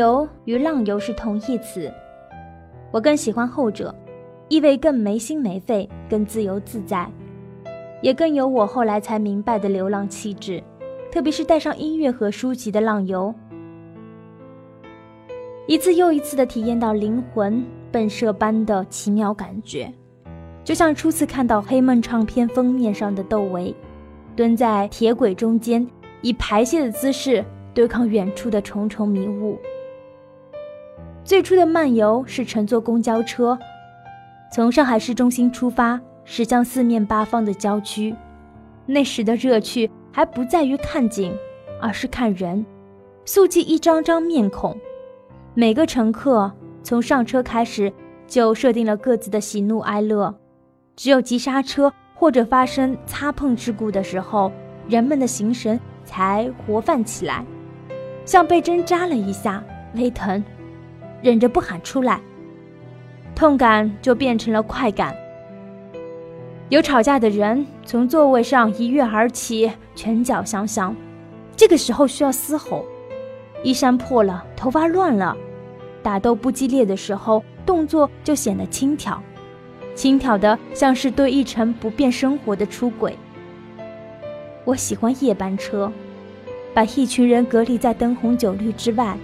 游与浪游是同义词，我更喜欢后者，意味更没心没肺，更自由自在，也更有我后来才明白的流浪气质。特别是带上音乐和书籍的浪游，一次又一次的体验到灵魂迸射般的奇妙感觉，就像初次看到黑梦唱片封面上的窦唯，蹲在铁轨中间，以排泄的姿势对抗远处的重重迷雾。最初的漫游是乘坐公交车，从上海市中心出发，驶向四面八方的郊区。那时的热趣还不在于看景，而是看人，速记一张张面孔。每个乘客从上车开始就设定了各自的喜怒哀乐，只有急刹车或者发生擦碰事故的时候，人们的形神才活泛起来，像被针扎了一下，微疼。忍着不喊出来，痛感就变成了快感。有吵架的人从座位上一跃而起，拳脚相向，这个时候需要嘶吼。衣衫破了，头发乱了，打斗不激烈的时候，动作就显得轻佻，轻佻的像是对一成不变生活的出轨。我喜欢夜班车，把一群人隔离在灯红酒绿之外。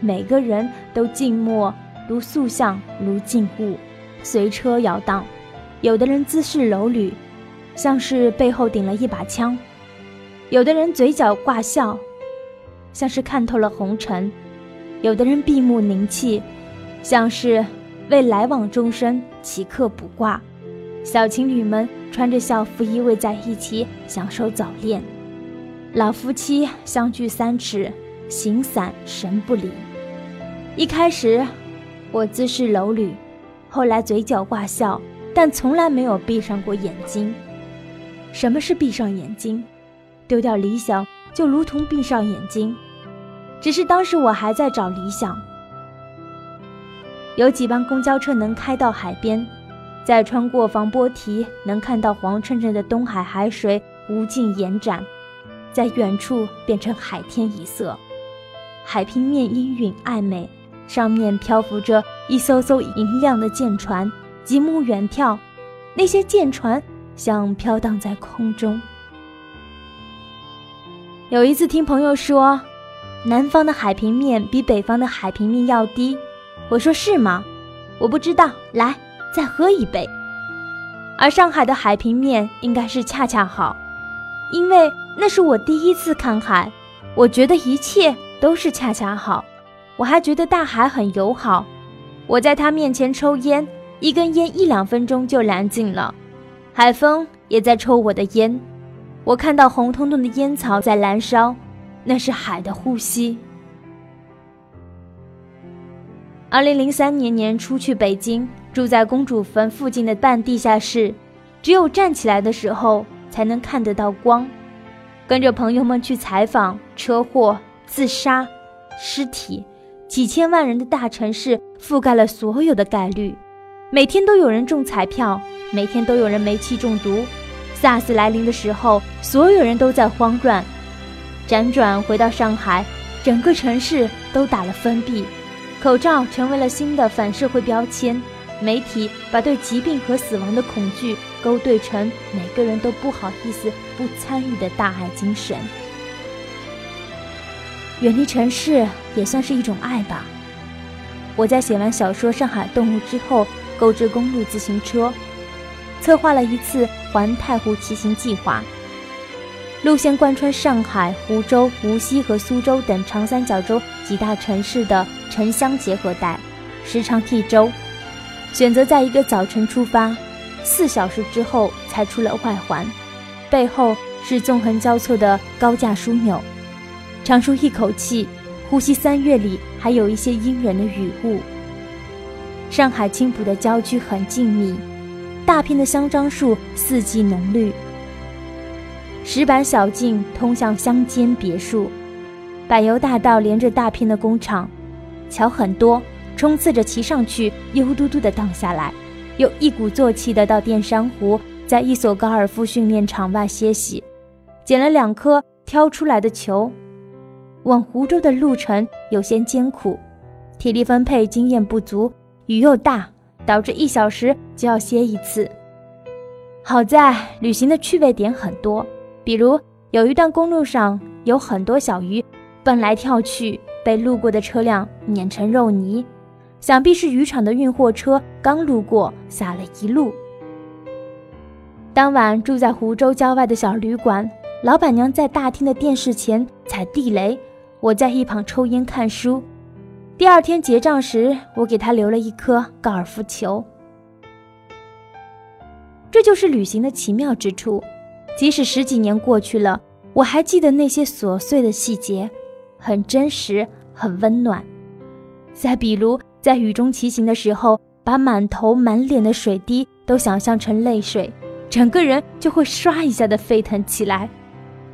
每个人都静默如塑像，如静物，随车摇荡。有的人姿势柔履，像是背后顶了一把枪；有的人嘴角挂笑，像是看透了红尘；有的人闭目凝气，像是为来往终生起刻卜卦。小情侣们穿着校服依偎在一起，享受早恋；老夫妻相距三尺，形散神不离。一开始，我姿势柔履，后来嘴角挂笑，但从来没有闭上过眼睛。什么是闭上眼睛？丢掉理想，就如同闭上眼睛。只是当时我还在找理想。有几班公交车能开到海边，再穿过防波堤，能看到黄澄澄的东海海水无尽延展，在远处变成海天一色，海平面阴云暧昧。上面漂浮着一艘艘银亮的舰船，极目远眺，那些舰船像飘荡在空中。有一次听朋友说，南方的海平面比北方的海平面要低，我说是吗？我不知道，来再喝一杯。而上海的海平面应该是恰恰好，因为那是我第一次看海，我觉得一切都是恰恰好。我还觉得大海很友好，我在他面前抽烟，一根烟一两分钟就燃尽了，海风也在抽我的烟，我看到红彤彤的烟草在燃烧，那是海的呼吸。二零零三年年初去北京，住在公主坟附近的半地下室，只有站起来的时候才能看得到光，跟着朋友们去采访车祸、自杀、尸体。几千万人的大城市覆盖了所有的概率，每天都有人中彩票，每天都有人煤气中毒。SARS 来临的时候，所有人都在慌乱。辗转回到上海，整个城市都打了封闭，口罩成为了新的反社会标签。媒体把对疾病和死亡的恐惧勾兑成每个人都不好意思不参与的大爱精神。远离城市也算是一种爱吧。我在写完小说《上海动物》之后，购置公路自行车，策划了一次环太湖骑行计划。路线贯穿上海、湖州、无锡和苏州等长三角洲几大城市的城乡结合带，时长一周。选择在一个早晨出发，四小时之后才出了外环，背后是纵横交错的高架枢纽。长舒一口气，呼吸三月里还有一些阴人的雨雾。上海青浦的郊区很静谧，大片的香樟树四季浓绿。石板小径通向乡间别墅，柏油大道连着大片的工厂，桥很多，冲刺着骑上去，悠嘟嘟的荡下来，又一鼓作气的到淀山湖，在一所高尔夫训练场外歇息，捡了两颗挑出来的球。往湖州的路程有些艰苦，体力分配经验不足，雨又大，导致一小时就要歇一次。好在旅行的趣味点很多，比如有一段公路上有很多小鱼蹦来跳去，被路过的车辆碾成肉泥，想必是渔场的运货车刚路过撒了一路。当晚住在湖州郊外的小旅馆，老板娘在大厅的电视前踩地雷，我在一旁抽烟看书。第二天结账时，我给他留了一颗高尔夫球。这就是旅行的奇妙之处，即使十几年过去了，我还记得那些琐碎的细节，很真实，很温暖。再比如，在雨中骑行的时候，把满头满脸的水滴都想象成泪水，整个人就会唰一下的沸腾起来，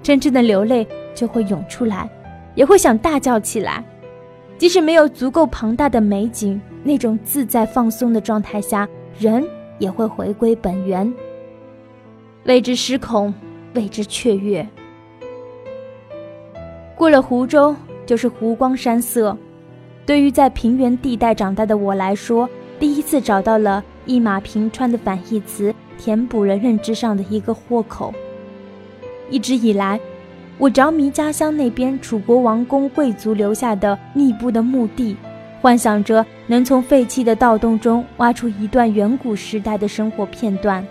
真正的流泪就会涌出来，也会想大叫起来。即使没有足够庞大的美景，那种自在放松的状态下，人。也会回归本源，为之失恐，为之雀跃。过了湖州，就是湖光山色。对于在平原地带长大的我来说，第一次找到了一马平川的反义词，填补了认知上的一个豁口。一直以来，我着迷家乡那边楚国王公贵族留下的密布的墓地。幻想着能从废弃的盗洞中挖出一段远古时代的生活片段。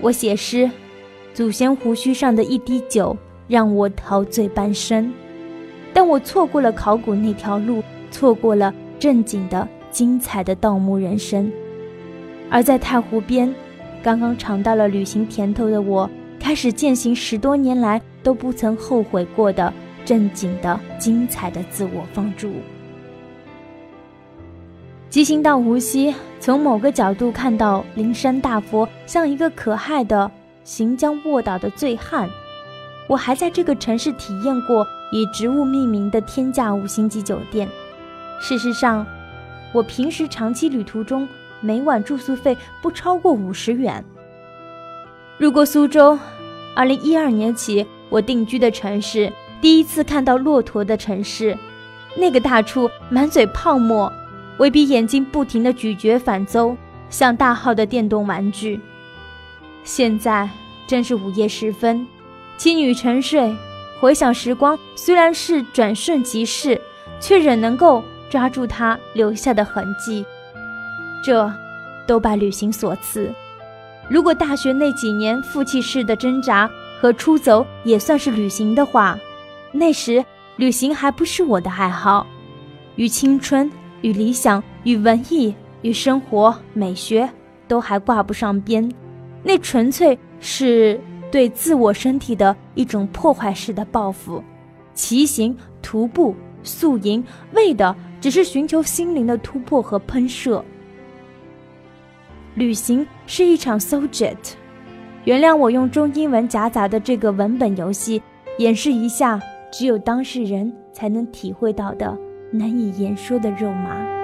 我写诗，祖先胡须上的一滴酒让我陶醉半生，但我错过了考古那条路，错过了正经的精彩的盗墓人生。而在太湖边，刚刚尝到了旅行甜头的我，开始践行十多年来都不曾后悔过的正经的精彩的自我放逐。骑行到无锡，从某个角度看到灵山大佛像一个可害的行将卧倒的醉汉。我还在这个城市体验过以植物命名的天价五星级酒店。事实上，我平时长期旅途中每晚住宿费不超过五十元。路过苏州，二零一二年起我定居的城市，第一次看到骆驼的城市，那个大处满嘴泡沫。微闭眼睛，不停地咀嚼反邹，像大号的电动玩具。现在正是午夜时分，妻女沉睡，回想时光，虽然是转瞬即逝，却仍能够抓住它留下的痕迹。这，都拜旅行所赐。如果大学那几年负气式的挣扎和出走也算是旅行的话，那时旅行还不是我的爱好，与青春。与理想、与文艺、与生活美学都还挂不上边，那纯粹是对自我身体的一种破坏式的报复。骑行、徒步、宿营，为的只是寻求心灵的突破和喷射。旅行是一场 sojet，原谅我用中英文夹杂的这个文本游戏，演示一下只有当事人才能体会到的。难以言说的肉麻。